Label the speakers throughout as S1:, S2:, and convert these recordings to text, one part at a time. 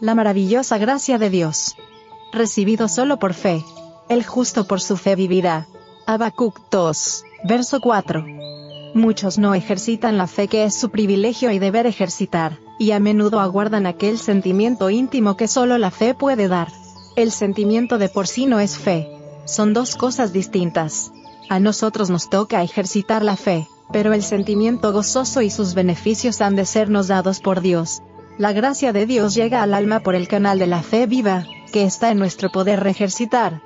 S1: La maravillosa gracia de Dios. Recibido solo por fe. El justo por su fe vivirá. Habacuc 2, verso 4. Muchos no ejercitan la fe que es su privilegio y deber ejercitar, y a menudo aguardan aquel sentimiento íntimo que solo la fe puede dar. El sentimiento de por sí no es fe. Son dos cosas distintas. A nosotros nos toca ejercitar la fe, pero el sentimiento gozoso y sus beneficios han de sernos dados por Dios. La gracia de Dios llega al alma por el canal de la fe viva, que está en nuestro poder ejercitar.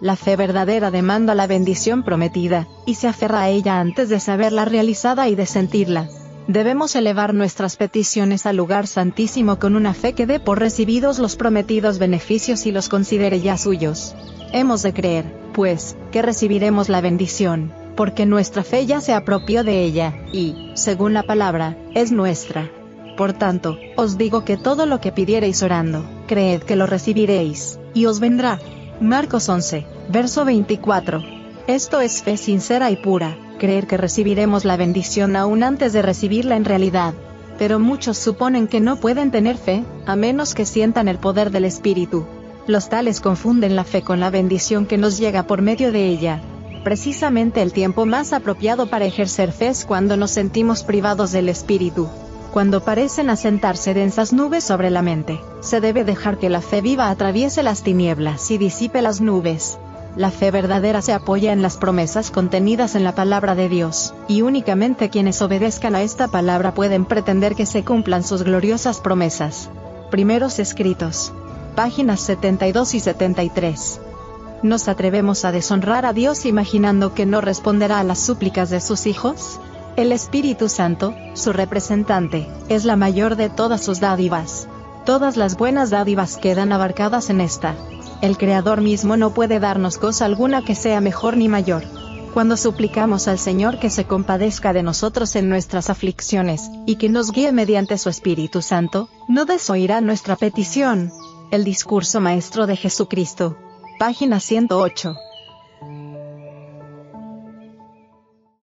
S1: La fe verdadera demanda la bendición prometida, y se aferra a ella antes de saberla realizada y de sentirla. Debemos elevar nuestras peticiones al lugar santísimo con una fe que dé por recibidos los prometidos beneficios y los considere ya suyos. Hemos de creer, pues, que recibiremos la bendición, porque nuestra fe ya se apropió de ella, y, según la palabra, es nuestra. Por tanto, os digo que todo lo que pidiereis orando, creed que lo recibiréis, y os vendrá. Marcos 11, verso 24. Esto es fe sincera y pura, creer que recibiremos la bendición aún antes de recibirla en realidad. Pero muchos suponen que no pueden tener fe, a menos que sientan el poder del Espíritu. Los tales confunden la fe con la bendición que nos llega por medio de ella. Precisamente el tiempo más apropiado para ejercer fe es cuando nos sentimos privados del Espíritu. Cuando parecen asentarse densas nubes sobre la mente, se debe dejar que la fe viva atraviese las tinieblas y disipe las nubes. La fe verdadera se apoya en las promesas contenidas en la palabra de Dios, y únicamente quienes obedezcan a esta palabra pueden pretender que se cumplan sus gloriosas promesas. Primeros escritos. Páginas 72 y 73 ¿Nos atrevemos a deshonrar a Dios imaginando que no responderá a las súplicas de sus hijos? El Espíritu Santo, su representante, es la mayor de todas sus dádivas. Todas las buenas dádivas quedan abarcadas en esta. El Creador mismo no puede darnos cosa alguna que sea mejor ni mayor. Cuando suplicamos al Señor que se compadezca de nosotros en nuestras aflicciones, y que nos guíe mediante su Espíritu Santo, no desoirá nuestra petición. El discurso maestro de Jesucristo página 108.